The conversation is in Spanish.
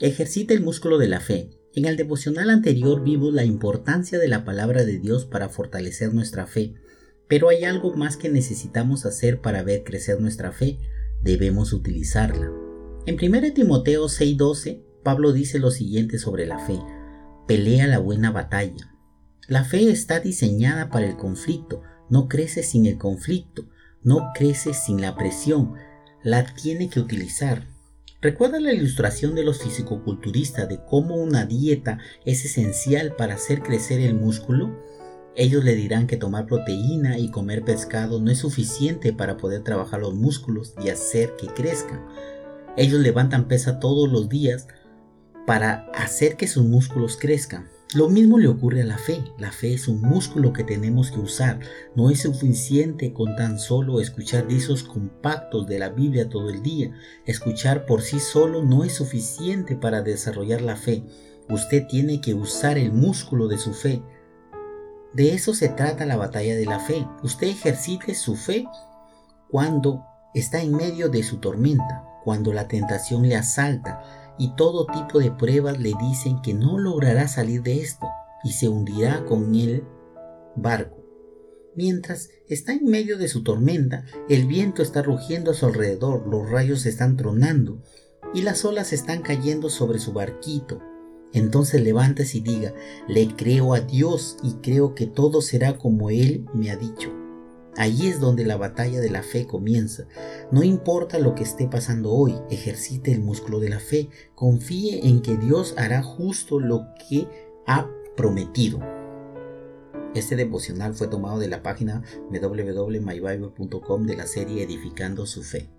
Ejercita el músculo de la fe. En el devocional anterior vimos la importancia de la palabra de Dios para fortalecer nuestra fe, pero hay algo más que necesitamos hacer para ver crecer nuestra fe. Debemos utilizarla. En 1 Timoteo 6:12, Pablo dice lo siguiente sobre la fe. Pelea la buena batalla. La fe está diseñada para el conflicto, no crece sin el conflicto, no crece sin la presión, la tiene que utilizar. ¿Recuerda la ilustración de los fisicoculturistas de cómo una dieta es esencial para hacer crecer el músculo? Ellos le dirán que tomar proteína y comer pescado no es suficiente para poder trabajar los músculos y hacer que crezcan. Ellos levantan pesa todos los días para hacer que sus músculos crezcan. Lo mismo le ocurre a la fe. La fe es un músculo que tenemos que usar. No es suficiente con tan solo escuchar discos compactos de la Biblia todo el día. Escuchar por sí solo no es suficiente para desarrollar la fe. Usted tiene que usar el músculo de su fe. De eso se trata la batalla de la fe. Usted ejercite su fe cuando está en medio de su tormenta, cuando la tentación le asalta, y todo tipo de pruebas le dicen que no logrará salir de esto y se hundirá con el barco. Mientras está en medio de su tormenta, el viento está rugiendo a su alrededor, los rayos están tronando y las olas están cayendo sobre su barquito. Entonces levántese y diga, le creo a Dios y creo que todo será como Él me ha dicho. Allí es donde la batalla de la fe comienza. No importa lo que esté pasando hoy, ejercite el músculo de la fe, confíe en que Dios hará justo lo que ha prometido. Este devocional fue tomado de la página www.mybible.com de la serie Edificando su fe.